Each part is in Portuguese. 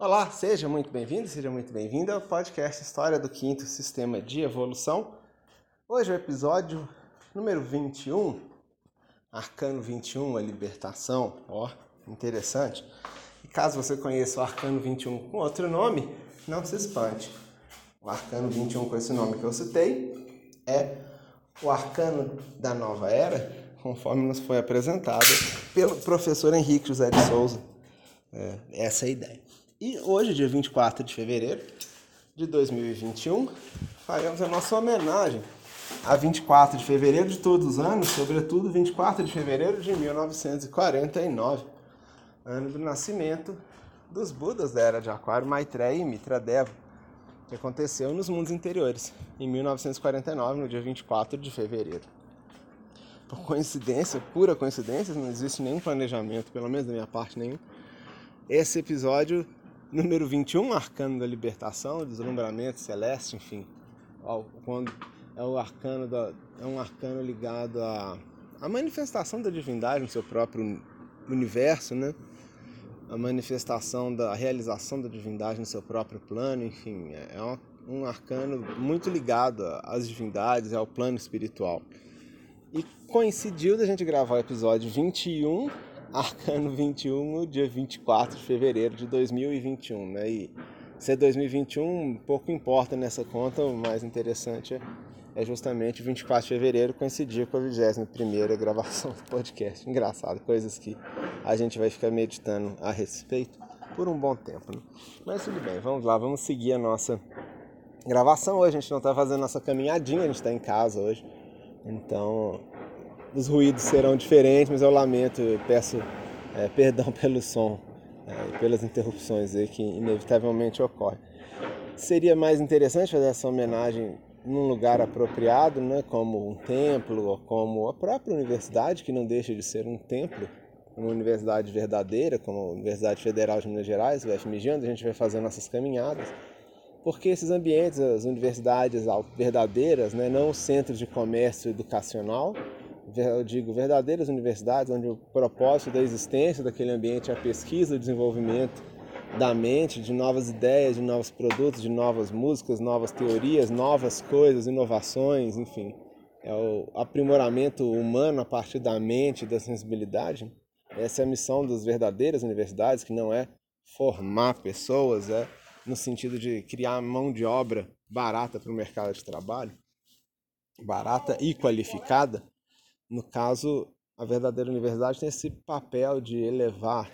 Olá, seja muito bem-vindo, seja muito bem-vinda ao podcast História do Quinto Sistema de Evolução. Hoje é o episódio número 21, Arcano 21, a libertação. Ó, interessante. E caso você conheça o Arcano 21 com outro nome, não se espante. O Arcano 21 com esse nome que eu citei é o Arcano da Nova Era, conforme nos foi apresentado pelo professor Henrique José de Souza. É, essa é a ideia. E hoje, dia 24 de fevereiro de 2021, faremos a nossa homenagem a 24 de fevereiro de todos os anos, sobretudo 24 de fevereiro de 1949, ano do nascimento dos Budas da Era de Aquário, Maitreya e Mitradeva, que aconteceu nos mundos interiores, em 1949, no dia 24 de fevereiro. Por coincidência, pura coincidência, não existe nenhum planejamento, pelo menos da minha parte nenhum, esse episódio número 21, Arcano da Libertação, Deslumbramento Celeste, enfim, quando é o arcano da, é um arcano ligado à, à manifestação da divindade no seu próprio universo, né? A manifestação da realização da divindade no seu próprio plano, enfim, é, é um, arcano muito ligado às divindades ao plano espiritual. E coincidiu da gente gravar o episódio 21 Arcano 21 no dia 24 de fevereiro de 2021, né? E se é 2021, pouco importa nessa conta, o mais interessante é, justamente 24 de fevereiro coincidir com a 21ª gravação do podcast. Engraçado, coisas que a gente vai ficar meditando a respeito por um bom tempo, né? Mas tudo bem, vamos lá, vamos seguir a nossa gravação hoje. A gente não está fazendo nossa caminhadinha, a gente está em casa hoje. Então, os ruídos serão diferentes, mas eu lamento, eu peço é, perdão pelo som é, e pelas interrupções aí que inevitavelmente ocorrem. Seria mais interessante fazer essa homenagem num lugar apropriado, né, como um templo ou como a própria universidade, que não deixa de ser um templo, uma universidade verdadeira, como a Universidade Federal de Minas Gerais, o FMG, onde a gente vai fazer nossas caminhadas, porque esses ambientes, as universidades verdadeiras, né, não centros de comércio educacional, eu digo, verdadeiras universidades, onde o propósito da existência daquele ambiente é a pesquisa, o desenvolvimento da mente, de novas ideias, de novos produtos, de novas músicas, novas teorias, novas coisas, inovações, enfim. É o aprimoramento humano a partir da mente e da sensibilidade. Essa é a missão das verdadeiras universidades, que não é formar pessoas, é no sentido de criar mão de obra barata para o mercado de trabalho, barata e qualificada, no caso, a verdadeira universidade tem esse papel de elevar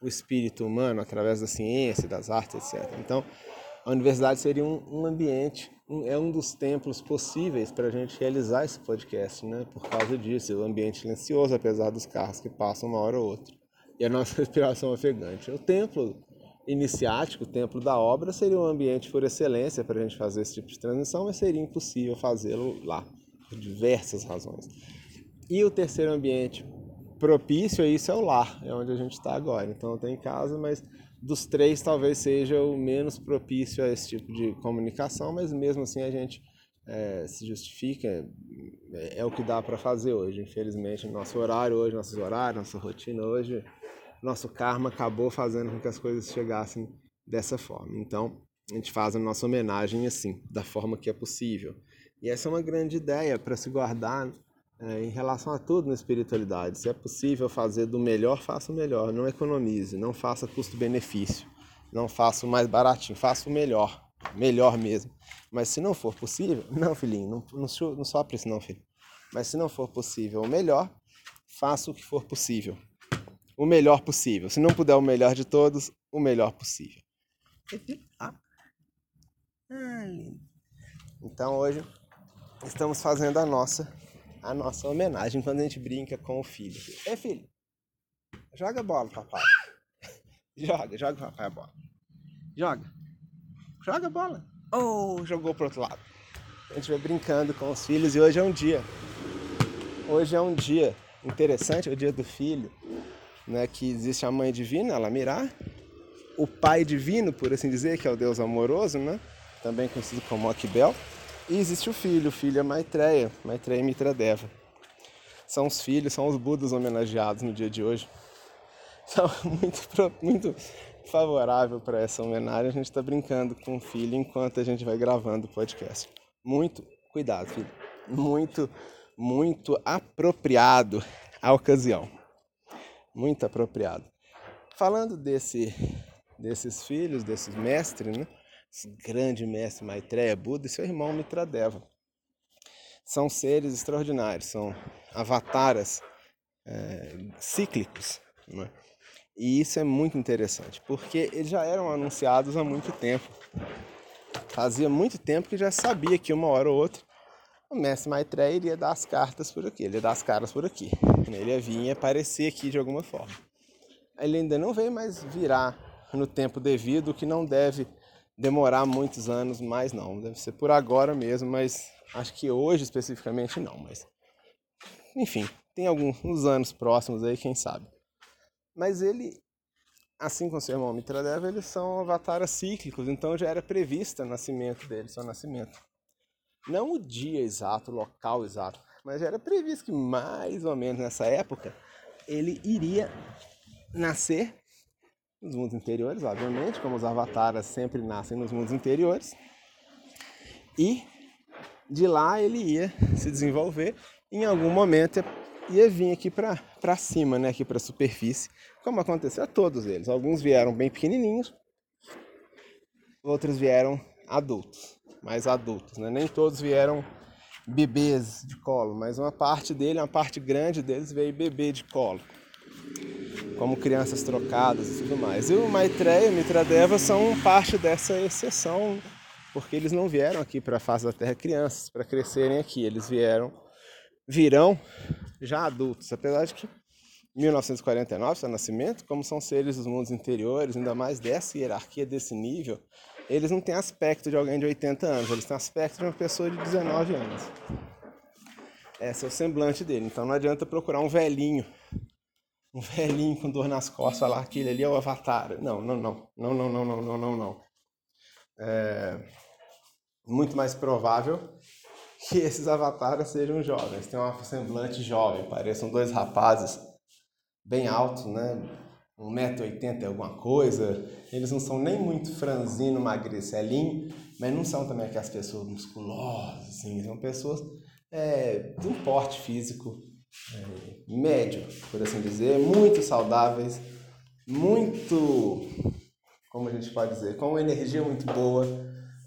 o espírito humano através da ciência, das artes, etc. Então, a universidade seria um, um ambiente, um, é um dos templos possíveis para a gente realizar esse podcast, né? Por causa disso, o ambiente silencioso, apesar dos carros que passam uma hora ou outra. E a nossa respiração ofegante. O templo iniciático, o templo da obra, seria um ambiente por excelência para a gente fazer esse tipo de transmissão, mas seria impossível fazê-lo lá, por diversas razões. E o terceiro ambiente propício a isso é o lar, é onde a gente está agora. Então eu tenho em casa, mas dos três talvez seja o menos propício a esse tipo de comunicação, mas mesmo assim a gente é, se justifica, é, é o que dá para fazer hoje. Infelizmente, nosso horário hoje, nossos horários, nossa rotina hoje, nosso karma acabou fazendo com que as coisas chegassem dessa forma. Então, a gente faz a nossa homenagem assim, da forma que é possível. E essa é uma grande ideia para se guardar é, em relação a tudo na espiritualidade. Se é possível fazer do melhor, faça o melhor. Não economize, não faça custo-benefício. Não faça o mais baratinho, faça o melhor. Melhor mesmo. Mas se não for possível, não, filhinho, não, não, não sopre isso não, filho. Mas se não for possível o melhor, faça o que for possível. O melhor possível. Se não puder o melhor de todos, o melhor possível. Ah, então hoje estamos fazendo a nossa a nossa homenagem quando a gente brinca com o filho. É filho, joga a bola, papai. joga, joga papai a bola. Joga. Joga a bola. Oh, jogou pro outro lado. A gente vai brincando com os filhos e hoje é um dia. Hoje é um dia interessante, é o dia do filho, né? Que existe a mãe divina, ela mirar, o pai divino, por assim dizer, que é o Deus amoroso, né? Também conhecido como Akbel e existe o filho, o filho é Maitreya, Maitreya Mitradeva. São os filhos, são os Budas homenageados no dia de hoje. Então, muito, muito favorável para essa homenagem. A gente está brincando com o filho enquanto a gente vai gravando o podcast. Muito cuidado, filho. Muito, muito apropriado a ocasião. Muito apropriado. Falando desse, desses filhos, desses mestres, né? Esse grande mestre Maitreya Buda e seu irmão Mitradeva. São seres extraordinários, são avataras é, cíclicos. Né? E isso é muito interessante, porque eles já eram anunciados há muito tempo. Fazia muito tempo que já sabia que uma hora ou outra o mestre Maitreya iria dar as cartas por aqui, ele ia dar as caras por aqui. Ele ia vir e aparecer aqui de alguma forma. Ele ainda não veio mais virar no tempo devido, que não deve demorar muitos anos mais não. Deve ser por agora mesmo, mas acho que hoje especificamente não. Mas enfim, tem alguns anos próximos aí, quem sabe. Mas ele, assim como seu irmão Mitradeva, eles são avataras cíclicos, então já era previsto o nascimento dele, seu nascimento. Não o dia exato, o local exato, mas já era previsto que mais ou menos nessa época ele iria nascer nos mundos interiores, obviamente, como os avataras sempre nascem nos mundos interiores. E de lá ele ia se desenvolver, em algum momento ia vir aqui para cima, né, aqui para a superfície, como aconteceu a todos eles. Alguns vieram bem pequenininhos, outros vieram adultos, mais adultos, né? Nem todos vieram bebês de colo, mas uma parte dele, uma parte grande deles veio bebê de colo, como crianças trocadas e tudo mais. E o Maitreya e o Mitradeva são parte dessa exceção, porque eles não vieram aqui para a face da Terra crianças, para crescerem aqui, eles vieram virão já adultos, apesar de que 1949, seu nascimento, como são seres dos mundos interiores, ainda mais dessa hierarquia, desse nível, eles não têm aspecto de alguém de 80 anos, eles têm aspecto de uma pessoa de 19 anos. Esse é o semblante dele. Então não adianta procurar um velhinho, um velhinho com dor nas costas, que aquele ali é o avatar. Não, não, não, não, não, não, não, não, não, não. É muito mais provável que esses avatares sejam jovens, tem um semblante jovem, pareçam dois rapazes bem altos, né? 1,80m e alguma coisa. Eles não são nem muito franzino, magricelinho, mas não são também aquelas pessoas musculosas, assim. São pessoas é, de um porte físico médio, por assim dizer, muito saudáveis, muito, como a gente pode dizer, com uma energia muito boa,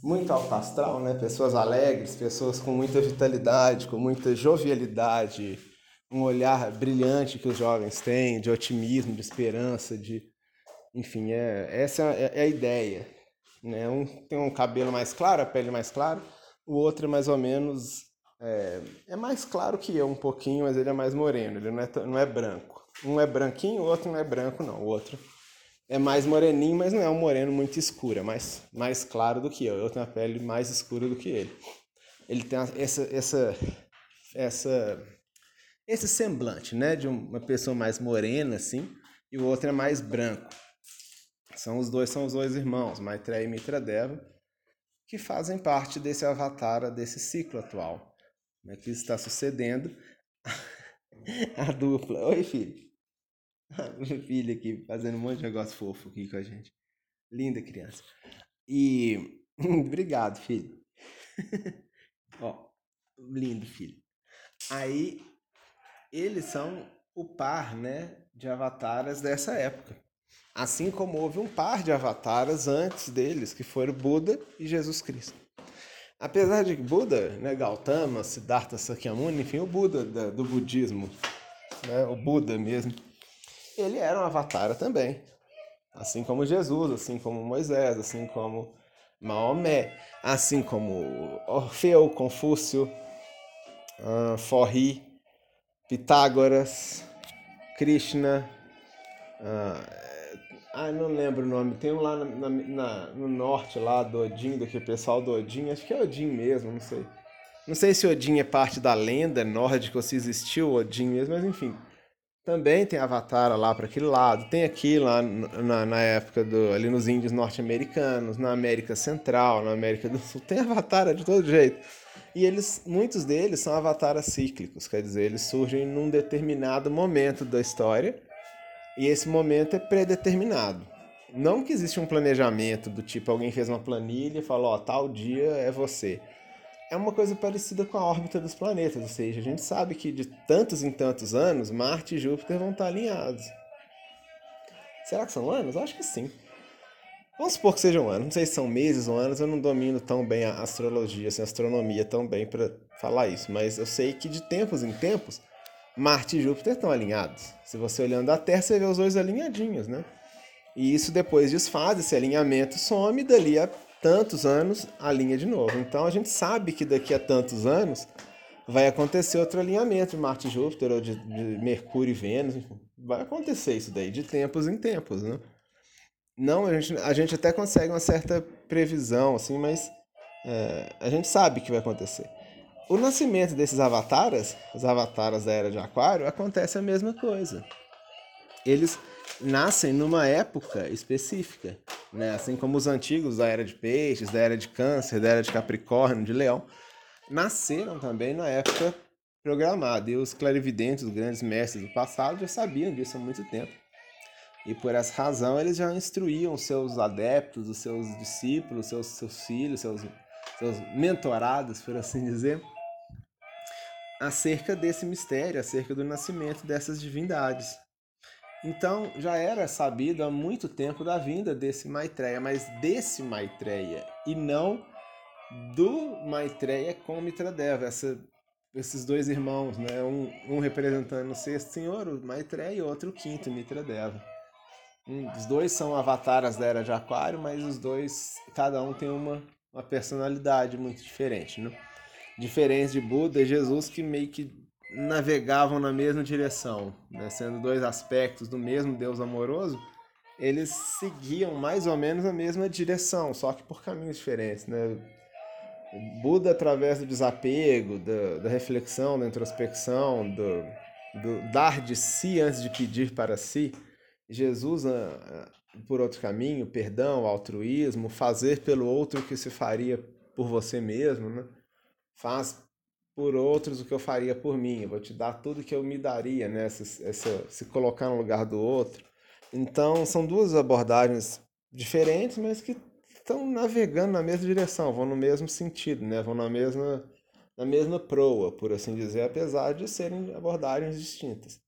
muito alto astral, né? Pessoas alegres, pessoas com muita vitalidade, com muita jovialidade, um olhar brilhante que os jovens têm, de otimismo, de esperança, de enfim, é, essa é, é a ideia. Né? Um tem um cabelo mais claro, a pele mais clara, o outro é mais ou menos. É, é mais claro que eu um pouquinho, mas ele é mais moreno, ele não é, não é branco. Um é branquinho, o outro não é branco, não. O outro é mais moreninho, mas não é um moreno muito escuro, é mais, mais claro do que eu. Eu tenho a pele mais escura do que ele. Ele tem essa, essa, essa esse semblante, né, de uma pessoa mais morena assim, e o outro é mais branco. São os dois são os dois irmãos, Maitreya e Mitradeva, que fazem parte desse avatar, desse ciclo atual, né, que está sucedendo a dupla. Oi, filho. Meu filho aqui fazendo um monte de negócio fofo aqui com a gente. Linda criança. E obrigado, filho. Ó, lindo filho. Aí eles são o par né, de avataras dessa época. Assim como houve um par de avataras antes deles, que foram Buda e Jesus Cristo. Apesar de Buda, né, Gautama, Siddhartha Sakyamuni, enfim, o Buda da, do budismo, né, o Buda mesmo, ele era um avatar também. Assim como Jesus, assim como Moisés, assim como Maomé, assim como Orfeu, Confúcio, uh, Forri, Pitágoras, Krishna, ah, ah, não lembro o nome, tem um lá na, na, no norte, lá do Odin, daquele pessoal do Odin, acho que é Odin mesmo, não sei. Não sei se Odin é parte da lenda nórdica ou se existiu Odin mesmo, mas enfim. Também tem Avatar lá para aquele lado, tem aqui lá na, na época do, ali nos índios norte-americanos, na América Central, na América do Sul, tem Avatar de todo jeito. E eles, muitos deles são avatares cíclicos, quer dizer, eles surgem num determinado momento da história E esse momento é predeterminado. Não que existe um planejamento do tipo alguém fez uma planilha e falou, ó, tal dia é você. É uma coisa parecida com a órbita dos planetas, ou seja, a gente sabe que de tantos em tantos anos, Marte e Júpiter vão estar alinhados. Será que são anos? Acho que sim. Vamos supor que sejam anos. Não sei se são meses ou anos, eu não domino tão bem a astrologia, assim, a astronomia tão bem para falar isso, mas eu sei que de tempos em tempos, Marte e Júpiter estão alinhados. Se você olhando a Terra, você vê os dois alinhadinhos, né? E isso depois desfaz, esse alinhamento some, e dali a tantos anos alinha de novo. Então a gente sabe que daqui a tantos anos vai acontecer outro alinhamento de Marte e Júpiter, ou de, de Mercúrio e Vênus. Vai acontecer isso daí, de tempos em tempos, né? Não, a gente, a gente até consegue uma certa previsão, assim, mas é, a gente sabe que vai acontecer. O nascimento desses avataras, os avataras da Era de Aquário, acontece a mesma coisa. Eles nascem numa época específica, né? assim como os antigos da Era de Peixes, da Era de Câncer, da Era de Capricórnio, de Leão, nasceram também na época programada. E os clarividentes, os grandes mestres do passado, já sabiam disso há muito tempo. E por essa razão eles já instruíam seus adeptos, os seus discípulos, seus, seus filhos, seus, seus mentorados, por assim dizer, acerca desse mistério, acerca do nascimento dessas divindades. Então já era sabido há muito tempo da vinda desse Maitreya, mas desse Maitreya e não do Maitreya com Mitradeva, essa, esses dois irmãos, né? um, um representando o sexto senhor, o Maitreya, e outro o quinto, Mitradeva. Um, os dois são avataras da Era de Aquário, mas os dois, cada um tem uma, uma personalidade muito diferente, né? Diferente de Buda e Jesus, que meio que navegavam na mesma direção, né? sendo dois aspectos do mesmo Deus amoroso, eles seguiam mais ou menos a mesma direção, só que por caminhos diferentes. Né? Buda, através do desapego, da, da reflexão, da introspecção, do, do dar de si antes de pedir para si, Jesus, ah, ah, por outro caminho, perdão, altruísmo, fazer pelo outro o que se faria por você mesmo, né? Faz por outros o que eu faria por mim. Eu vou te dar tudo que eu me daria, né? Essa, essa, se colocar no lugar do outro. Então, são duas abordagens diferentes, mas que estão navegando na mesma direção, vão no mesmo sentido, né? Vão na mesma, na mesma proa, por assim dizer, apesar de serem abordagens distintas.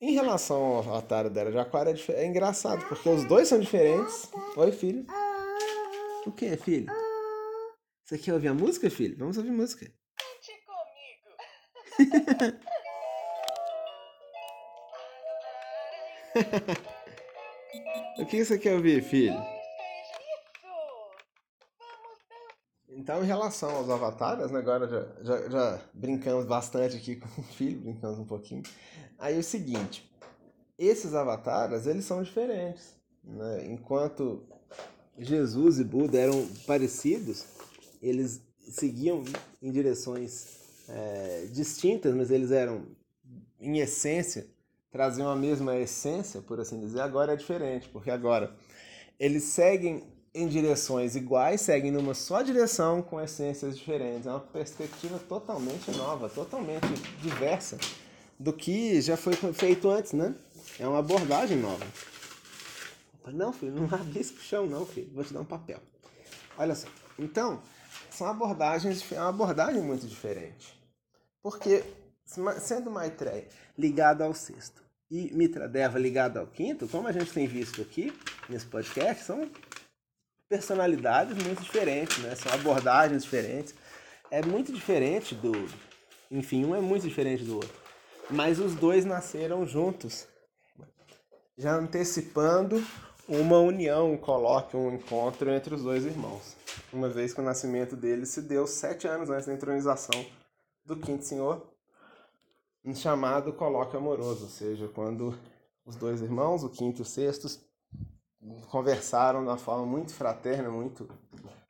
Em relação ao Avatar da Era de Aquário, é, é engraçado, porque os dois são diferentes. Oi, filho. O que, filho? Você quer ouvir a música, filho? Vamos ouvir música. Cante comigo. o que você quer ouvir, filho? Então, em relação aos avatares, né, agora já, já, já, brincamos bastante aqui com o filho, brincamos um pouquinho. Aí é o seguinte, esses avatares, eles são diferentes. Né? Enquanto Jesus e Buda eram parecidos, eles seguiam em direções é, distintas, mas eles eram, em essência, traziam a mesma essência, por assim dizer. Agora é diferente, porque agora eles seguem em direções iguais, seguem numa só direção com essências diferentes. É uma perspectiva totalmente nova, totalmente diversa do que já foi feito antes, né? É uma abordagem nova. Não, filho, não rabisca o chão, não, filho. Vou te dar um papel. Olha só. Então, são abordagens, é uma abordagem muito diferente. Porque, sendo Maitreya ligado ao sexto e Mitradeva ligado ao quinto, como a gente tem visto aqui nesse podcast, são personalidades muito diferentes, né? São abordagens diferentes. É muito diferente do. Enfim, um é muito diferente do outro mas os dois nasceram juntos, já antecipando uma união, um colóquio, um encontro entre os dois irmãos. Uma vez que o nascimento deles se deu sete anos antes da entronização do quinto senhor, um chamado colóquio amoroso, ou seja, quando os dois irmãos, o quinto e o sexto, conversaram de uma forma muito fraterna, muito,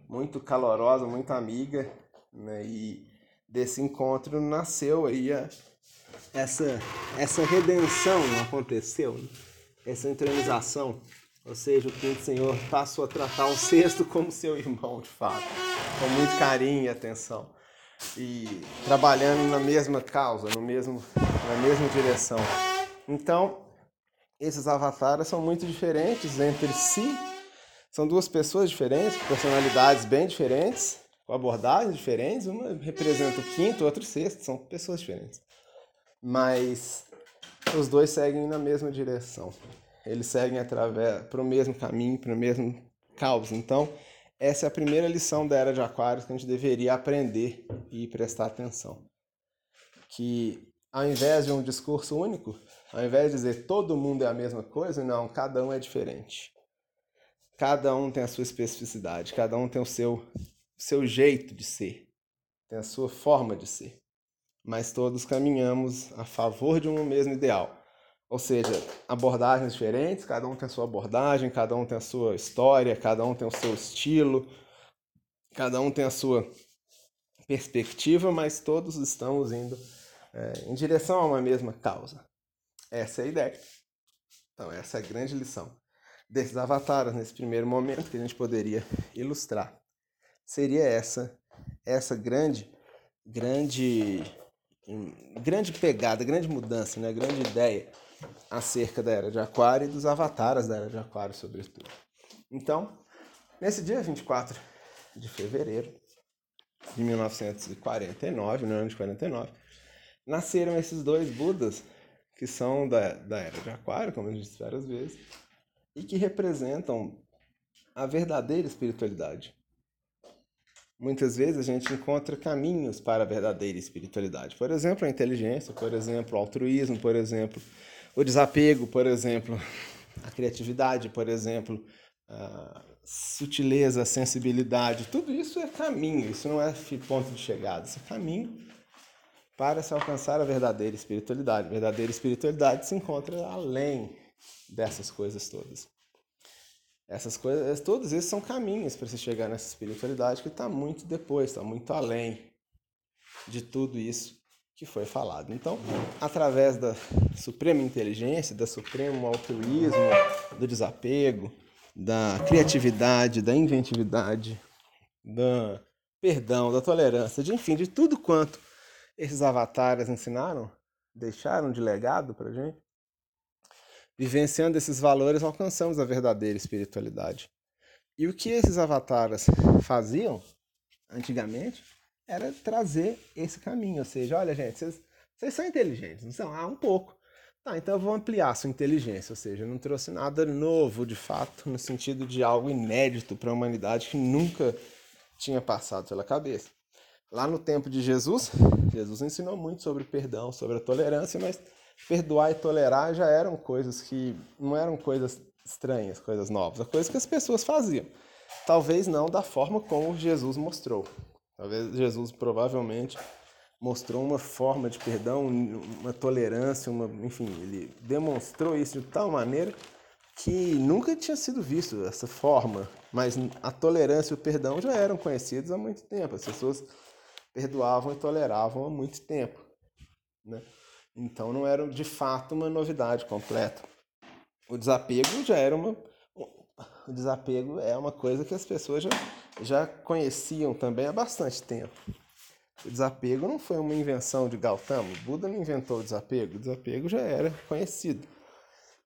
muito calorosa, muito amiga, né? e desse encontro nasceu aí a essa, essa redenção aconteceu, né? essa entronização. Ou seja, o quinto Senhor passou a tratar o sexto como seu irmão, de fato, com muito carinho e atenção. E trabalhando na mesma causa, no mesmo, na mesma direção. Então, esses avatares são muito diferentes entre si. São duas pessoas diferentes, com personalidades bem diferentes, com abordagens diferentes. Uma representa o quinto, outra o sexto, são pessoas diferentes. Mas os dois seguem na mesma direção. Eles seguem através para o mesmo caminho, para o mesmo caos. Então, essa é a primeira lição da era de Aquários que a gente deveria aprender e prestar atenção. Que ao invés de um discurso único, ao invés de dizer todo mundo é a mesma coisa, não, cada um é diferente. Cada um tem a sua especificidade, cada um tem o seu, seu jeito de ser, tem a sua forma de ser. Mas todos caminhamos a favor de um mesmo ideal. Ou seja, abordagens diferentes, cada um tem a sua abordagem, cada um tem a sua história, cada um tem o seu estilo, cada um tem a sua perspectiva, mas todos estamos indo é, em direção a uma mesma causa. Essa é a ideia. Então, essa é a grande lição desses avatares nesse primeiro momento que a gente poderia ilustrar. Seria essa essa grande grande grande pegada, grande mudança, né? grande ideia acerca da era de Aquário e dos avatares da era de Aquário, sobretudo. Então, nesse dia 24 de fevereiro de 1949, no ano de 49, nasceram esses dois Budas que são da, da era de Aquário, como gente disse várias vezes, e que representam a verdadeira espiritualidade. Muitas vezes a gente encontra caminhos para a verdadeira espiritualidade. Por exemplo, a inteligência, por exemplo, o altruísmo, por exemplo, o desapego, por exemplo, a criatividade, por exemplo, a sutileza, a sensibilidade. Tudo isso é caminho, isso não é ponto de chegada, isso é caminho para se alcançar a verdadeira espiritualidade. A verdadeira espiritualidade se encontra além dessas coisas todas. Essas coisas, todos esses são caminhos para se chegar nessa espiritualidade que está muito depois, está muito além de tudo isso que foi falado. Então, através da suprema inteligência, da supremo altruísmo, do desapego, da criatividade, da inventividade, do perdão, da tolerância, de enfim, de tudo quanto esses avatares ensinaram, deixaram de legado para gente, vivenciando esses valores, alcançamos a verdadeira espiritualidade. E o que esses avatares faziam antigamente era trazer esse caminho, ou seja, olha gente, vocês, são inteligentes, não são? Ah, um pouco. Tá, então eu vou ampliar a sua inteligência, ou seja, não trouxe nada novo, de fato, no sentido de algo inédito para a humanidade que nunca tinha passado pela cabeça. Lá no tempo de Jesus, Jesus ensinou muito sobre perdão, sobre a tolerância, mas perdoar e tolerar já eram coisas que não eram coisas estranhas, coisas novas, coisas que as pessoas faziam. Talvez não da forma como Jesus mostrou. Talvez Jesus provavelmente mostrou uma forma de perdão, uma tolerância, uma, enfim, ele demonstrou isso de tal maneira que nunca tinha sido visto essa forma, mas a tolerância e o perdão já eram conhecidos há muito tempo. As pessoas perdoavam e toleravam há muito tempo. Né? Então não era de fato uma novidade completa. O desapego já era uma. O desapego é uma coisa que as pessoas já, já conheciam também há bastante tempo. O desapego não foi uma invenção de Gautama. O Buda não inventou o desapego. O desapego já era conhecido.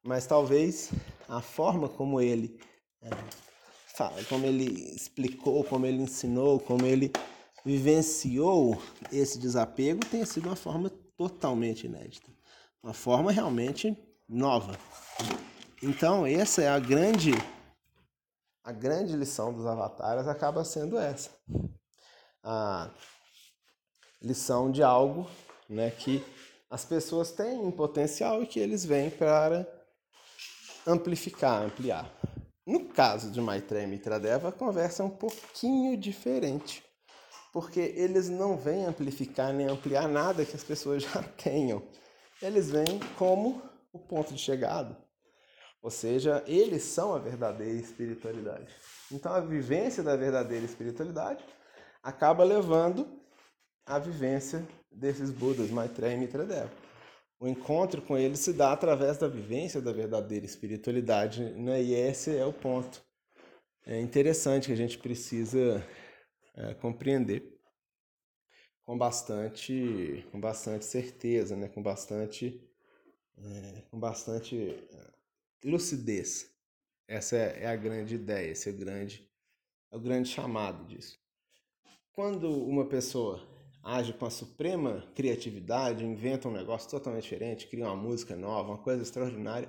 Mas talvez a forma como ele é, fala, como ele explicou, como ele ensinou, como ele vivenciou esse desapego tenha sido uma forma totalmente inédita, uma forma realmente nova. Então, essa é a grande a grande lição dos avatares acaba sendo essa. A lição de algo, né, que as pessoas têm um potencial e que eles vêm para amplificar, ampliar. No caso de Maitreya e Mitradeva, a conversa é um pouquinho diferente porque eles não vêm amplificar nem ampliar nada que as pessoas já tenham. Eles vêm como o ponto de chegada. Ou seja, eles são a verdadeira espiritualidade. Então a vivência da verdadeira espiritualidade acaba levando à vivência desses Budas, Maitreya e Mitradeva. O encontro com eles se dá através da vivência da verdadeira espiritualidade, né? e esse é o ponto é interessante que a gente precisa é, compreender com bastante, com bastante certeza, né? com bastante, é, com bastante lucidez. Essa é, é a grande ideia, esse é o grande, é o grande chamado disso. Quando uma pessoa age com a suprema criatividade, inventa um negócio totalmente diferente, cria uma música nova, uma coisa extraordinária,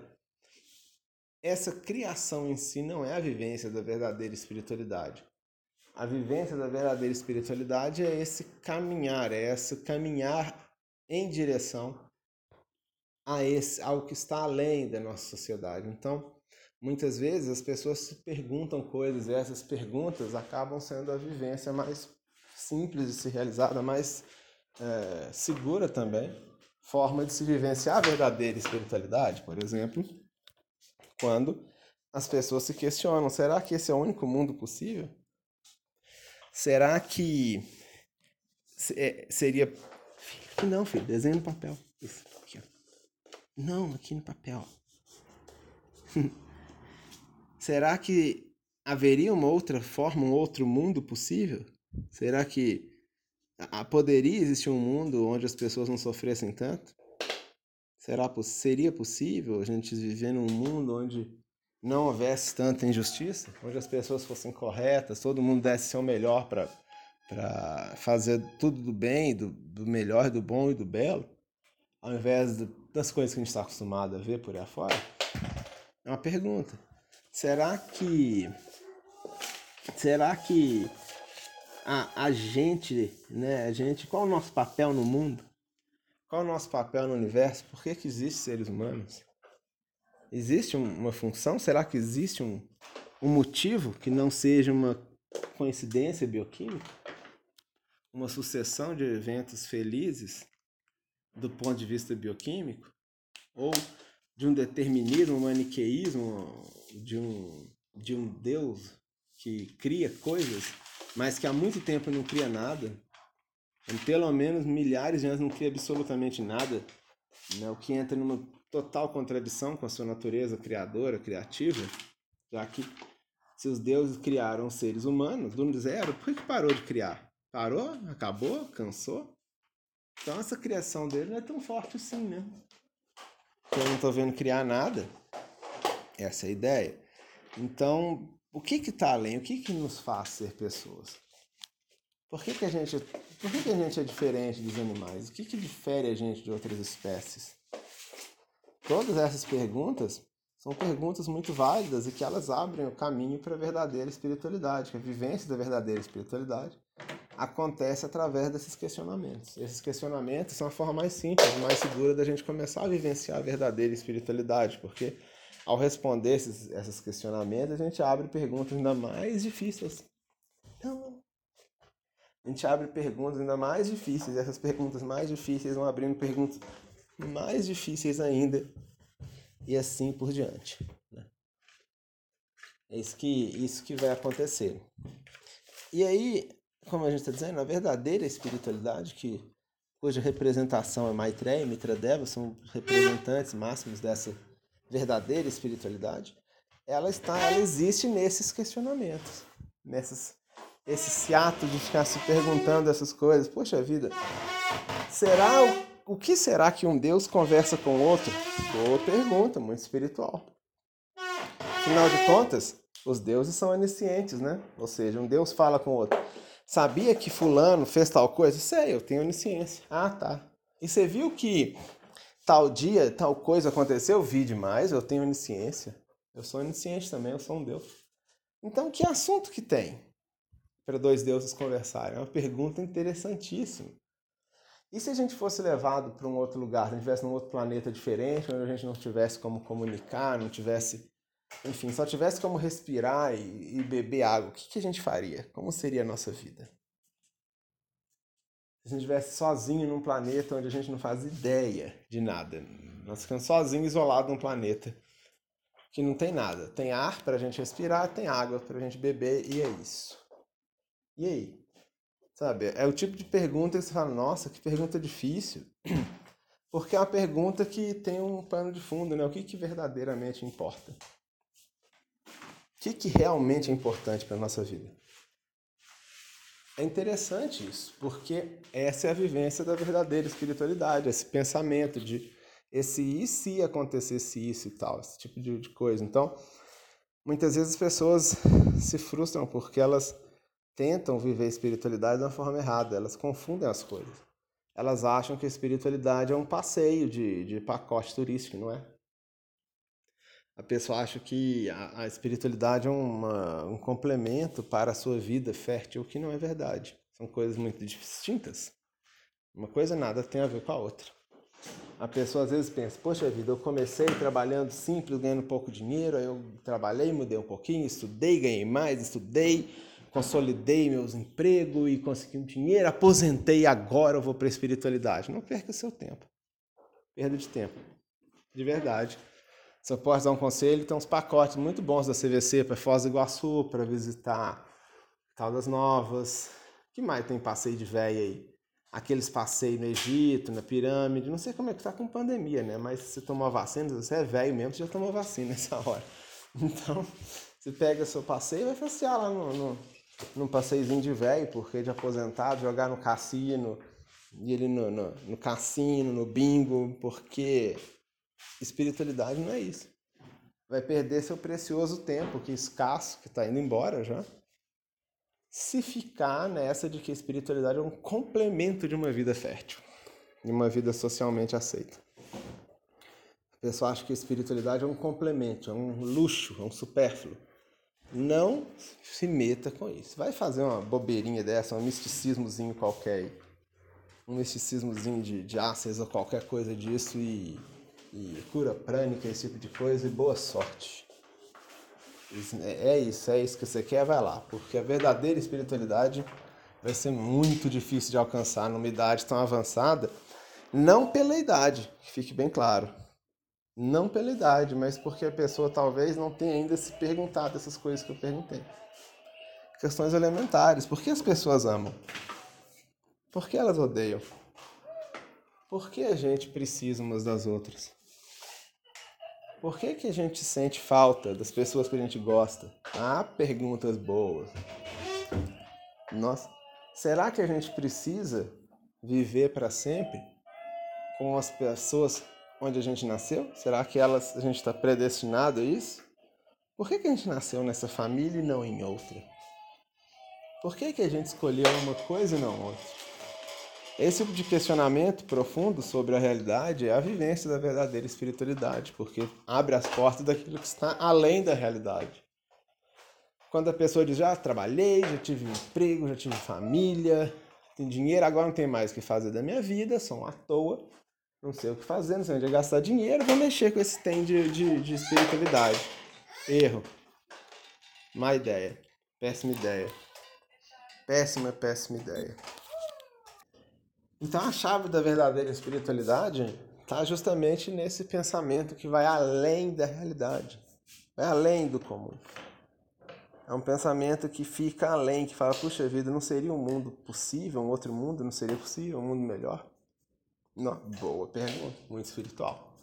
essa criação em si não é a vivência da verdadeira espiritualidade. A vivência da verdadeira espiritualidade é esse caminhar, é esse caminhar em direção a esse, ao que está além da nossa sociedade. Então, muitas vezes as pessoas se perguntam coisas e essas perguntas acabam sendo a vivência mais simples de se realizada, mais é, segura também. Forma de se vivenciar a verdadeira espiritualidade, por exemplo, quando as pessoas se questionam: será que esse é o único mundo possível? Será que é, seria. Não, filho, desenho no papel. Isso, aqui, ó. Não, aqui no papel. será que haveria uma outra forma, um outro mundo possível? Será que poderia existir um mundo onde as pessoas não sofressem tanto? Será seria possível a gente viver num mundo onde não houvesse tanta injustiça, onde as pessoas fossem corretas, todo mundo desse seu melhor para para fazer tudo do bem, do, do melhor, do bom e do belo, ao invés de, das coisas que a gente está acostumado a ver por aí fora? É uma pergunta. Será que será que a, a gente, né? A gente, qual o nosso papel no mundo? Qual o nosso papel no universo? Por que, que existem seres humanos? Existe uma função? Será que existe um, um motivo que não seja uma coincidência bioquímica? Uma sucessão de eventos felizes do ponto de vista bioquímico? Ou de um determinismo, um maniqueísmo de um, de um Deus que cria coisas mas que há muito tempo não cria nada, pelo menos milhares de anos não cria absolutamente nada, né? o que entra numa total contradição com a sua natureza criadora, criativa, já que se os deuses criaram seres humanos do zero, por que parou de criar? Parou? Acabou? Cansou? Então essa criação dele não é tão forte assim, né? Eu não estou vendo criar nada. Essa é a ideia. Então, o que que está além? O que que nos faz ser pessoas? Por que que a gente, por que que a gente é diferente dos animais? O que que difere a gente de outras espécies? Todas essas perguntas são perguntas muito válidas e que elas abrem o caminho para a verdadeira espiritualidade, que a vivência da verdadeira espiritualidade acontece através desses questionamentos. Esses questionamentos são a forma mais simples, mais segura da gente começar a vivenciar a verdadeira espiritualidade, porque ao responder esses, esses questionamentos, a gente abre perguntas ainda mais difíceis. Então, a gente abre perguntas ainda mais difíceis, e essas perguntas mais difíceis vão abrindo perguntas mais difíceis ainda, e assim por diante. Né? É isso que, isso que vai acontecer. E aí, como a gente está dizendo, a verdadeira espiritualidade, que, cuja representação é Maitreya e Mitradeva, são representantes máximos dessa verdadeira espiritualidade, ela está, ela existe nesses questionamentos, nesses esse ato de ficar se perguntando essas coisas. Poxa vida, será o, o que será que um Deus conversa com outro? Boa pergunta, muito espiritual. Afinal de contas, os deuses são oniscientes, né? Ou seja, um Deus fala com o outro. Sabia que fulano fez tal coisa? Sei, eu tenho onisciência. Ah, tá. E você viu que tal dia, tal coisa aconteceu, eu vi demais, eu tenho onisciência. Eu sou onisciente também, eu sou um Deus. Então, que assunto que tem para dois deuses conversarem? É uma pergunta interessantíssima. E se a gente fosse levado para um outro lugar, se a gente estivesse num outro planeta diferente, onde a gente não tivesse como comunicar, não tivesse, enfim, só tivesse como respirar e, e beber água, o que, que a gente faria? Como seria a nossa vida? se a gente estivesse sozinho num planeta onde a gente não faz ideia de nada. Nós ficamos sozinhos, isolados num planeta que não tem nada. Tem ar para a gente respirar, tem água para a gente beber e é isso. E aí? Sabe? É o tipo de pergunta que você fala, nossa, que pergunta difícil. Porque é uma pergunta que tem um pano de fundo, né? O que, que verdadeiramente importa? Que, que realmente é importante para a nossa vida? É interessante isso, porque essa é a vivência da verdadeira espiritualidade, esse pensamento de esse e se acontecesse isso e tal, esse tipo de, de coisa. Então, muitas vezes as pessoas se frustram porque elas tentam viver a espiritualidade de uma forma errada, elas confundem as coisas. Elas acham que a espiritualidade é um passeio de, de pacote turístico, não é? A pessoa acha que a, a espiritualidade é uma, um complemento para a sua vida fértil, o que não é verdade. São coisas muito distintas. Uma coisa nada tem a ver com a outra. A pessoa às vezes pensa, poxa vida, eu comecei trabalhando simples, ganhando pouco dinheiro, aí eu trabalhei, mudei um pouquinho, estudei, ganhei mais, estudei, consolidei meus empregos e consegui um dinheiro, aposentei agora eu vou para a espiritualidade. Não perca seu tempo. Perda de tempo. De verdade. Se eu posso dar um conselho, tem uns pacotes muito bons da CVC para Foz do Iguaçu, para visitar Caldas Novas. que mais tem passeio de véia aí? Aqueles passeios no Egito, na pirâmide. Não sei como é que tá com pandemia, né? Mas se você tomou vacina, você é velho mesmo, você já tomou vacina nessa hora. Então, você pega seu passeio e vai passear lá no, no, num passeiozinho de velho, porque de aposentado, jogar no cassino, ir ali no, no, no cassino, no bingo, porque espiritualidade não é isso. Vai perder seu precioso tempo, que é escasso, que está indo embora já, se ficar nessa de que a espiritualidade é um complemento de uma vida fértil, de uma vida socialmente aceita. A pessoa acha que a espiritualidade é um complemento, é um luxo, é um supérfluo. Não se meta com isso. Vai fazer uma bobeirinha dessa, um misticismozinho qualquer. Um misticismozinho de, de ou qualquer coisa disso e, e cura prânica, esse tipo de coisa, e boa sorte. É, é isso, é isso que você quer, vai lá. Porque a verdadeira espiritualidade vai ser muito difícil de alcançar numa idade tão avançada. Não pela idade, que fique bem claro não pela idade, mas porque a pessoa talvez não tenha ainda se perguntado essas coisas que eu perguntei. Questões elementares. Por que as pessoas amam? Por que elas odeiam? Por que a gente precisa umas das outras? Por que, que a gente sente falta das pessoas que a gente gosta? Ah, perguntas boas. Nossa, será que a gente precisa viver para sempre com as pessoas onde a gente nasceu? Será que elas, a gente está predestinado a isso? Por que, que a gente nasceu nessa família e não em outra? Por que, que a gente escolheu uma coisa e não outra? Esse tipo de questionamento profundo sobre a realidade é a vivência da verdadeira espiritualidade, porque abre as portas daquilo que está além da realidade. Quando a pessoa diz, já trabalhei, já tive emprego, já tive família, tem dinheiro, agora não tem mais o que fazer da minha vida, sou à toa, não sei o que fazer, não sei onde gastar dinheiro, vou mexer com esse tem de, de, de espiritualidade. Erro. Má ideia. Péssima ideia. Péssima, péssima ideia. Então a chave da verdadeira espiritualidade está justamente nesse pensamento que vai além da realidade, vai além do comum. É um pensamento que fica além, que fala, puxa vida, não seria um mundo possível, um outro mundo não seria possível, um mundo melhor? Não, boa pergunta, muito espiritual.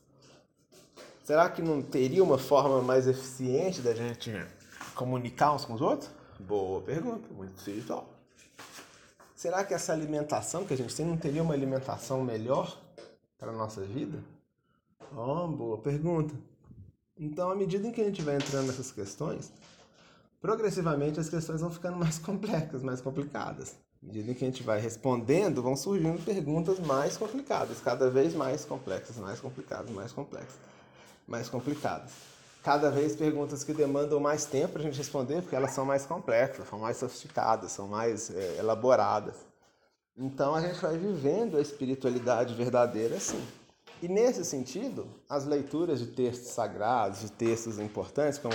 Será que não teria uma forma mais eficiente da gente comunicar uns com os outros? Boa pergunta, muito espiritual. Será que essa alimentação que a gente tem não teria uma alimentação melhor para a nossa vida? Oh, boa pergunta. Então, à medida em que a gente vai entrando nessas questões, progressivamente as questões vão ficando mais complexas, mais complicadas. À medida que a gente vai respondendo, vão surgindo perguntas mais complicadas, cada vez mais complexas, mais complicadas, mais complexas, mais complicadas. Cada vez perguntas que demandam mais tempo para a gente responder, porque elas são mais complexas, são mais sofisticadas, são mais é, elaboradas. Então a gente vai vivendo a espiritualidade verdadeira assim. E nesse sentido, as leituras de textos sagrados, de textos importantes, como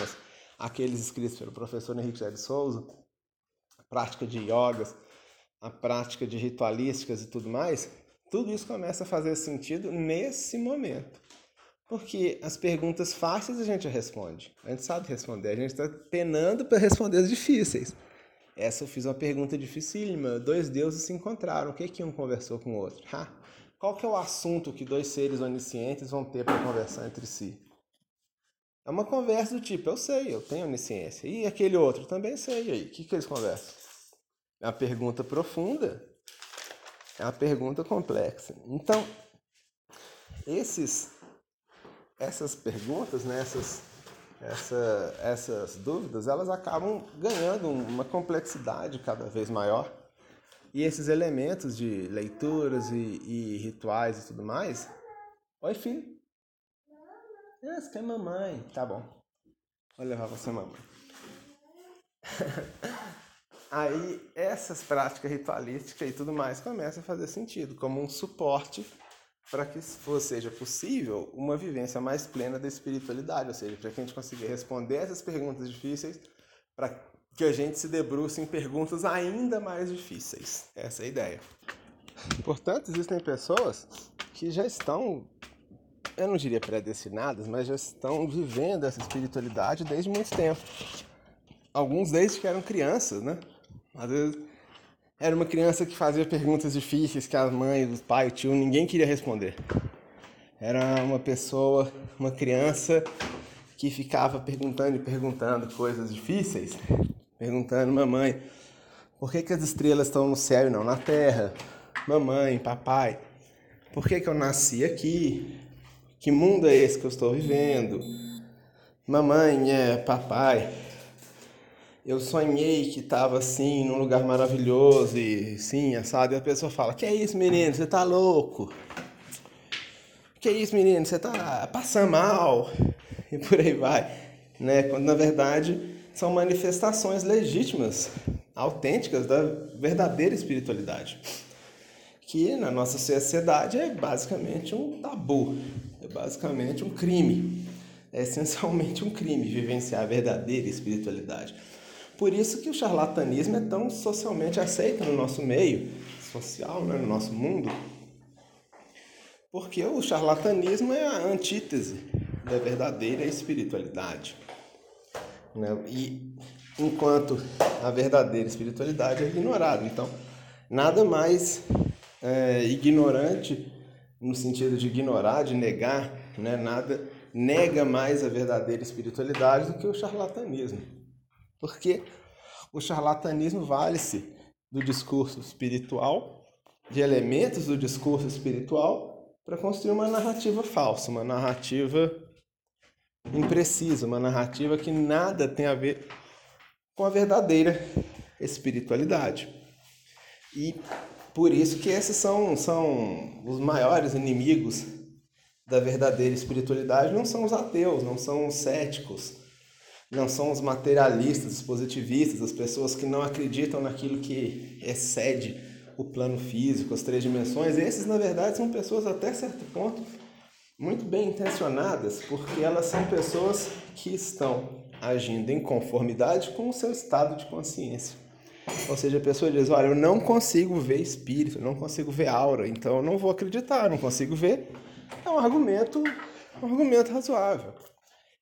aqueles escritos pelo professor Henrique J. de Souza, a prática de yogas, a prática de ritualísticas e tudo mais, tudo isso começa a fazer sentido nesse momento. Porque as perguntas fáceis a gente responde. A gente sabe responder. A gente está penando para responder as difíceis. Essa eu fiz uma pergunta dificílima. Dois deuses se encontraram. O que, que um conversou com o outro? Ha, qual que é o assunto que dois seres oniscientes vão ter para conversar entre si? É uma conversa do tipo, eu sei, eu tenho onisciência. E aquele outro também sei. E aí, o que, que eles conversam? É uma pergunta profunda, é uma pergunta complexa. Então, esses essas perguntas, né, essas, essa, essas dúvidas, elas acabam ganhando uma complexidade cada vez maior. E esses elementos de leituras e, e rituais e tudo mais. Oi, filho. Ah, você quer mamãe? Tá bom. Vou levar você mamãe. Aí essas práticas ritualísticas e tudo mais começam a fazer sentido como um suporte para que seja possível uma vivência mais plena da espiritualidade, ou seja, para que a gente consiga responder essas perguntas difíceis, para que a gente se debruce em perguntas ainda mais difíceis. Essa é a ideia. Portanto, existem pessoas que já estão, eu não diria predestinadas, mas já estão vivendo essa espiritualidade desde muito tempo. Alguns desde que eram crianças, né? Às vezes era uma criança que fazia perguntas difíceis que as mães, os pais, o tio, ninguém queria responder. Era uma pessoa, uma criança que ficava perguntando e perguntando coisas difíceis, perguntando, mamãe, por que, que as estrelas estão no céu e não na terra? Mamãe, papai, por que, que eu nasci aqui? Que mundo é esse que eu estou vivendo? Mamãe, é, papai, eu sonhei que estava assim, num lugar maravilhoso e sim, assado. E a pessoa fala: Que é isso, menino? Você tá louco? Que é isso, menino? Você tá passando mal? E por aí vai. Né? Quando na verdade são manifestações legítimas, autênticas da verdadeira espiritualidade. Que na nossa sociedade é basicamente um tabu, é basicamente um crime. É essencialmente um crime vivenciar a verdadeira espiritualidade. Por isso que o charlatanismo é tão socialmente aceito no nosso meio social, né, no nosso mundo. Porque o charlatanismo é a antítese da verdadeira espiritualidade. Né? E enquanto a verdadeira espiritualidade é ignorada. Então, nada mais é, ignorante no sentido de ignorar, de negar, né? nada nega mais a verdadeira espiritualidade do que o charlatanismo. Porque o charlatanismo vale-se do discurso espiritual, de elementos do discurso espiritual, para construir uma narrativa falsa, uma narrativa imprecisa, uma narrativa que nada tem a ver com a verdadeira espiritualidade. E por isso que esses são, são os maiores inimigos da verdadeira espiritualidade, não são os ateus, não são os céticos, não são os materialistas, os positivistas, as pessoas que não acreditam naquilo que excede o plano físico, as três dimensões. Esses, na verdade, são pessoas até certo ponto muito bem intencionadas, porque elas são pessoas que estão agindo em conformidade com o seu estado de consciência. Ou seja, a pessoa diz: Olha, eu não consigo ver espírito, não consigo ver aura, então eu não vou acreditar, não consigo ver. É um argumento, um argumento razoável.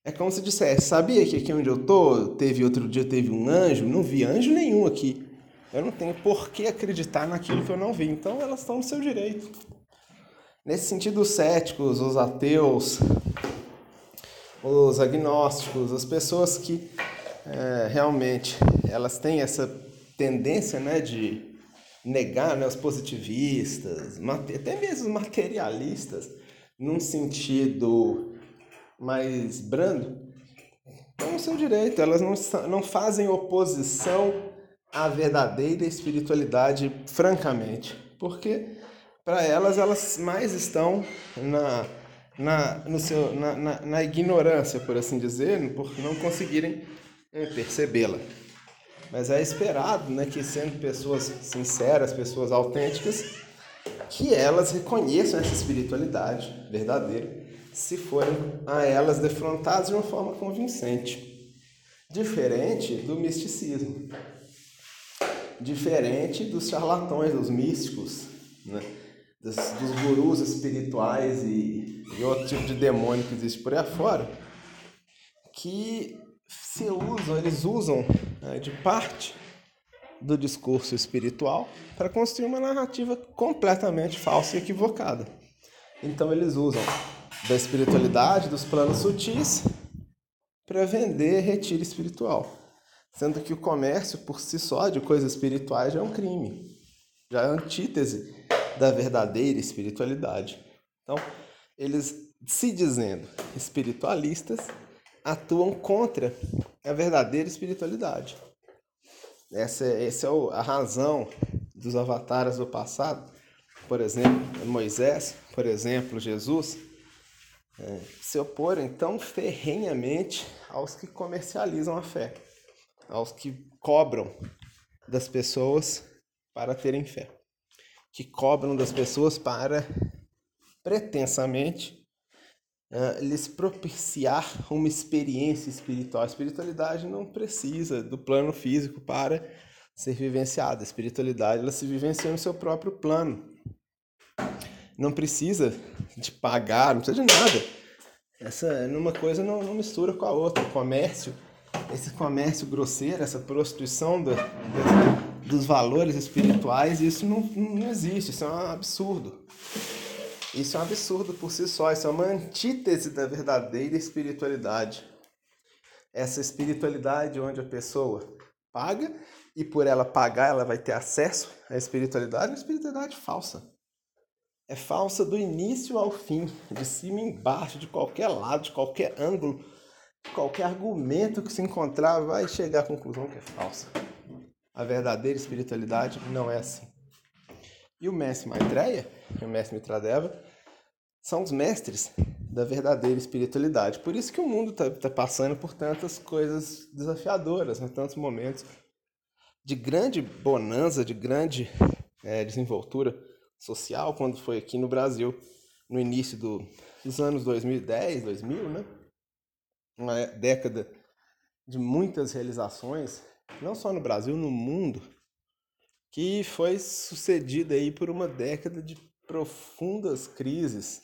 É como se dissesse, sabia que aqui onde eu tô, teve outro dia teve um anjo? Não vi anjo nenhum aqui. Eu não tenho por que acreditar naquilo que eu não vi. Então elas estão no seu direito. Nesse sentido, os céticos, os ateus, os agnósticos, as pessoas que é, realmente elas têm essa tendência né, de negar né, os positivistas, até mesmo os materialistas, num sentido mais brando, estão no seu direito. Elas não, não fazem oposição à verdadeira espiritualidade, francamente, porque para elas, elas mais estão na, na, no seu, na, na, na ignorância, por assim dizer, por não conseguirem é, percebê-la. Mas é esperado né, que, sendo pessoas sinceras, pessoas autênticas, que elas reconheçam essa espiritualidade verdadeira se forem a elas defrontadas de uma forma convincente. Diferente do misticismo. Diferente dos charlatões, dos místicos, né? dos, dos gurus espirituais e, e outro tipo de demônio que existe por aí afora, que se usam, eles usam né, de parte do discurso espiritual para construir uma narrativa completamente falsa e equivocada. Então eles usam da espiritualidade, dos planos sutis, para vender retiro espiritual. Sendo que o comércio por si só de coisas espirituais já é um crime, já é antítese da verdadeira espiritualidade. Então, eles se dizendo espiritualistas, atuam contra a verdadeira espiritualidade. Essa, essa é a razão dos avatares do passado, por exemplo, Moisés, por exemplo, Jesus, é, se oporem tão ferrenhamente aos que comercializam a fé, aos que cobram das pessoas para terem fé, que cobram das pessoas para pretensamente uh, lhes propiciar uma experiência espiritual. A espiritualidade não precisa do plano físico para ser vivenciada. A espiritualidade ela se vivencia no seu próprio plano. Não precisa de pagar, não precisa de nada. Essa numa coisa não, não mistura com a outra. O comércio, esse comércio grosseiro, essa prostituição do, do, dos valores espirituais, isso não, não existe, isso é um absurdo. Isso é um absurdo por si só, isso é uma antítese da verdadeira espiritualidade. Essa espiritualidade onde a pessoa paga e por ela pagar ela vai ter acesso à espiritualidade, uma espiritualidade falsa. É falsa do início ao fim, de cima embaixo, de qualquer lado, de qualquer ângulo, qualquer argumento que se encontrar vai chegar à conclusão que é falsa. A verdadeira espiritualidade não é assim. E o mestre Maitreya, e o mestre Mitradeva, são os mestres da verdadeira espiritualidade. Por isso que o mundo está tá passando por tantas coisas desafiadoras, né? tantos momentos de grande bonança, de grande é, desenvoltura social, quando foi aqui no Brasil, no início do, dos anos 2010, 2000, né? Uma década de muitas realizações, não só no Brasil, no mundo, que foi sucedida aí por uma década de profundas crises,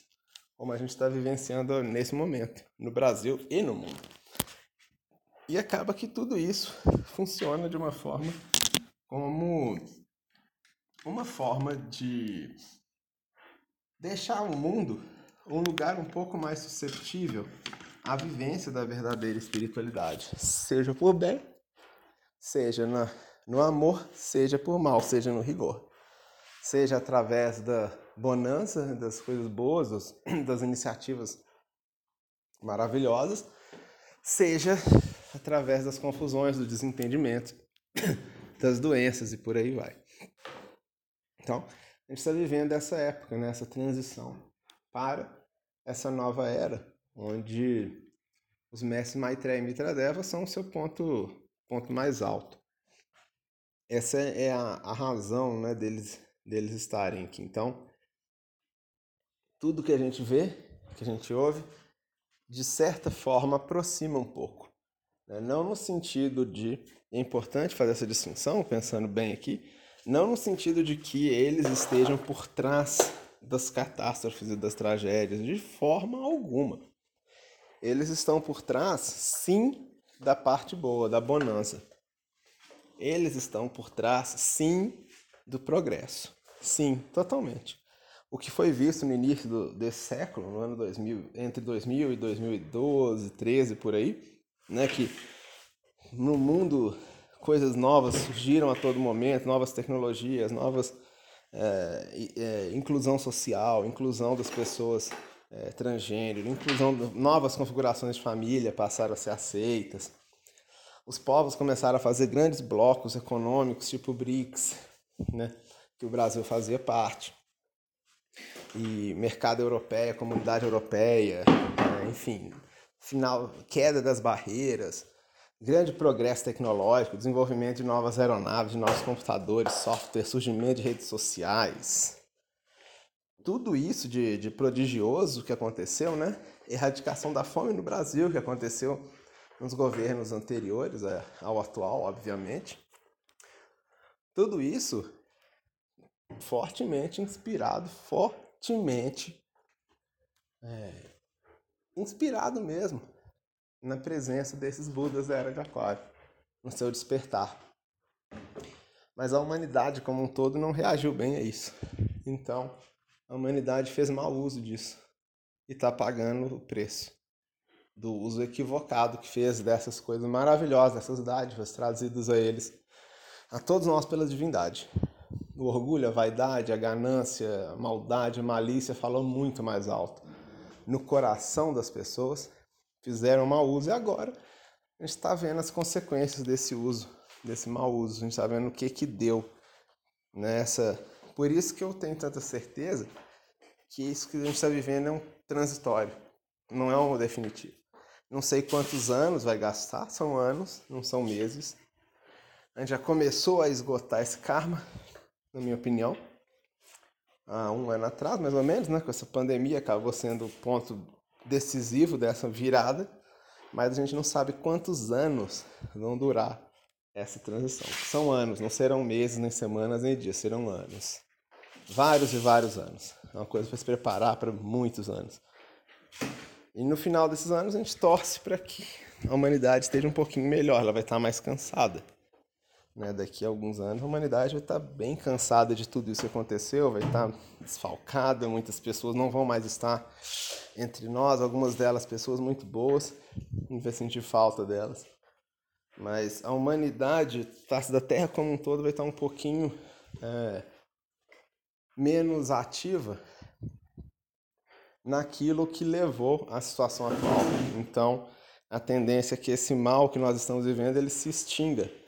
como a gente está vivenciando nesse momento, no Brasil e no mundo. E acaba que tudo isso funciona de uma forma como uma forma de deixar o mundo um lugar um pouco mais susceptível à vivência da verdadeira espiritualidade, seja por bem, seja na, no amor, seja por mal, seja no rigor, seja através da bonança, das coisas boas, das, das iniciativas maravilhosas, seja através das confusões, do desentendimento, das doenças e por aí vai. Então, a gente está vivendo essa época, né, essa transição para essa nova era, onde os mestres Maitreya e Mitradeva são o seu ponto, ponto mais alto. Essa é a, a razão né, deles, deles estarem aqui. Então, tudo que a gente vê, que a gente ouve, de certa forma aproxima um pouco. Né? Não no sentido de. É importante fazer essa distinção, pensando bem aqui, não no sentido de que eles estejam por trás das catástrofes e das tragédias, de forma alguma. Eles estão por trás, sim, da parte boa, da bonança. Eles estão por trás, sim, do progresso. Sim, totalmente. O que foi visto no início do, desse século, no ano 2000, entre 2000 e 2012, 13 por aí, né, que no mundo coisas novas surgiram a todo momento, novas tecnologias, novas é, é, inclusão social, inclusão das pessoas é, transgênero, inclusão de novas configurações de família passaram a ser aceitas. Os povos começaram a fazer grandes blocos econômicos, tipo BRICS, né, que o Brasil fazia parte. E mercado europeu, comunidade europeia, né, enfim, final, queda das barreiras, grande progresso tecnológico, desenvolvimento de novas aeronaves, de novos computadores, software, surgimento de redes sociais. Tudo isso de, de prodigioso que aconteceu, né? Erradicação da fome no Brasil, que aconteceu nos governos anteriores é, ao atual, obviamente. Tudo isso fortemente inspirado, fortemente é, inspirado mesmo na presença desses Budas da Era de Aquário, no seu despertar. Mas a humanidade como um todo não reagiu bem a isso. Então, a humanidade fez mau uso disso e está pagando o preço do uso equivocado que fez dessas coisas maravilhosas, dessas dádivas trazidas a eles, a todos nós pela divindade. O orgulho, a vaidade, a ganância, a maldade, a malícia falam muito mais alto no coração das pessoas, fizeram mau uso e agora a gente está vendo as consequências desse uso, desse mau uso, a gente está vendo o que que deu nessa. Por isso que eu tenho tanta certeza que isso que a gente está vivendo é um transitório, não é um definitivo. Não sei quantos anos vai gastar, são anos, não são meses. A gente já começou a esgotar esse karma, na minha opinião, há um ano atrás, mais ou menos, né? Com essa pandemia acabou sendo o ponto decisivo dessa virada, mas a gente não sabe quantos anos vão durar essa transição. São anos, não serão meses, nem semanas, nem dias, serão anos. Vários e vários anos. É uma coisa para se preparar para muitos anos. E no final desses anos a gente torce para que a humanidade esteja um pouquinho melhor, ela vai estar mais cansada. Né? Daqui a alguns anos a humanidade vai estar bem cansada de tudo isso que aconteceu, vai estar desfalcada, muitas pessoas não vão mais estar entre nós, algumas delas pessoas muito boas, gente vai sentir falta delas. Mas a humanidade, da Terra como um todo, vai estar um pouquinho é, menos ativa naquilo que levou à situação atual. Então, a tendência é que esse mal que nós estamos vivendo ele se extinga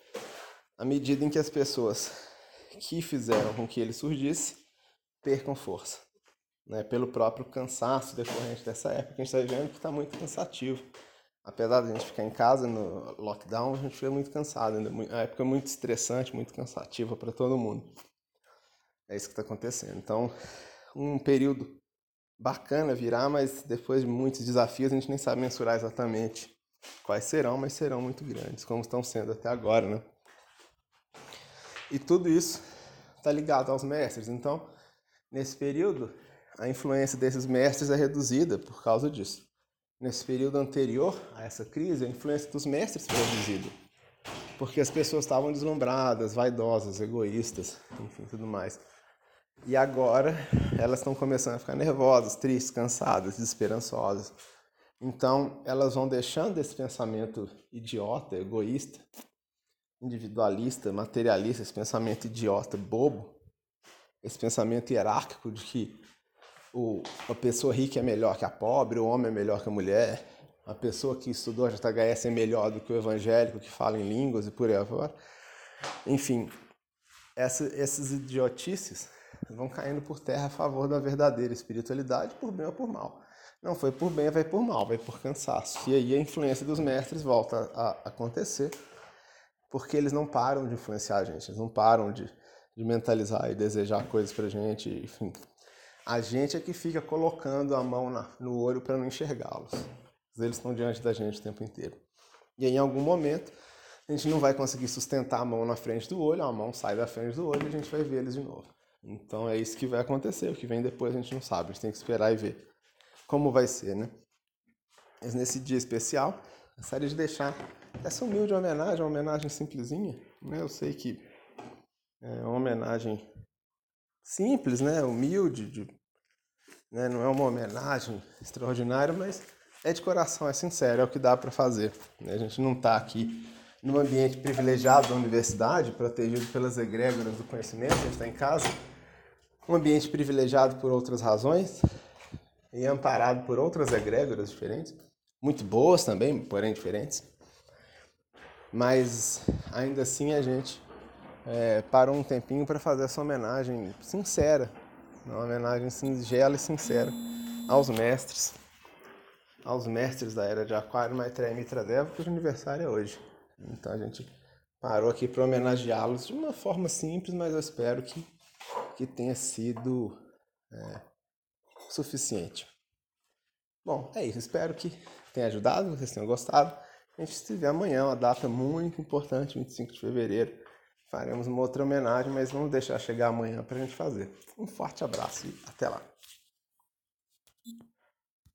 à medida em que as pessoas que fizeram com que ele surgisse percam força, né? pelo próprio cansaço decorrente dessa época que a gente está vivendo, que está muito cansativo. Apesar de a gente ficar em casa no lockdown, a gente fica muito cansado, ainda. a época é muito estressante, muito cansativa para todo mundo. É isso que está acontecendo. Então, um período bacana virá, mas depois de muitos desafios, a gente nem sabe mensurar exatamente quais serão, mas serão muito grandes, como estão sendo até agora, né? E tudo isso está ligado aos mestres. Então, nesse período, a influência desses mestres é reduzida por causa disso. Nesse período anterior a essa crise, a influência dos mestres foi reduzida. Porque as pessoas estavam deslumbradas, vaidosas, egoístas, enfim, tudo mais. E agora elas estão começando a ficar nervosas, tristes, cansadas, desesperançosas. Então elas vão deixando esse pensamento idiota, egoísta, individualista, materialista, esse pensamento idiota, bobo, esse pensamento hierárquico de que o, a pessoa rica é melhor que a pobre, o homem é melhor que a mulher, a pessoa que estudou JHS é melhor do que o evangélico que fala em línguas e por aí afora. Enfim, essa, essas idiotices vão caindo por terra a favor da verdadeira espiritualidade, por bem ou por mal. Não foi por bem, vai por mal, vai por cansaço. E aí a influência dos mestres volta a acontecer porque eles não param de influenciar a gente, eles não param de, de mentalizar e desejar coisas pra gente, enfim. A gente é que fica colocando a mão na, no olho para não enxergá-los. Eles estão diante da gente o tempo inteiro. E em algum momento, a gente não vai conseguir sustentar a mão na frente do olho, a mão sai da frente do olho e a gente vai ver eles de novo. Então é isso que vai acontecer. O que vem depois a gente não sabe, a gente tem que esperar e ver como vai ser, né? Mas nesse dia especial, gostaria de deixar essa humilde homenagem, uma homenagem simplesinha, né? Eu sei que é uma homenagem simples, né? Humilde, de, né? não é uma homenagem extraordinária, mas é de coração, é sincero, é o que dá para fazer. Né? A gente não está aqui num ambiente privilegiado da universidade, protegido pelas egrégoras do conhecimento, a gente está em casa, um ambiente privilegiado por outras razões e amparado por outras egrégoras diferentes, muito boas também, porém diferentes. Mas ainda assim a gente é, parou um tempinho para fazer essa homenagem sincera, uma homenagem singela e sincera aos mestres, aos mestres da era de Aquário, Maitreya e Mitradeva, cujo aniversário é hoje. Então a gente parou aqui para homenageá-los de uma forma simples, mas eu espero que, que tenha sido é, suficiente. Bom, é isso. Espero que tenha ajudado, vocês tenham gostado. A gente se amanhã, uma data muito importante, 25 de fevereiro. Faremos uma outra homenagem, mas vamos deixar chegar amanhã para a gente fazer. Um forte abraço e até lá.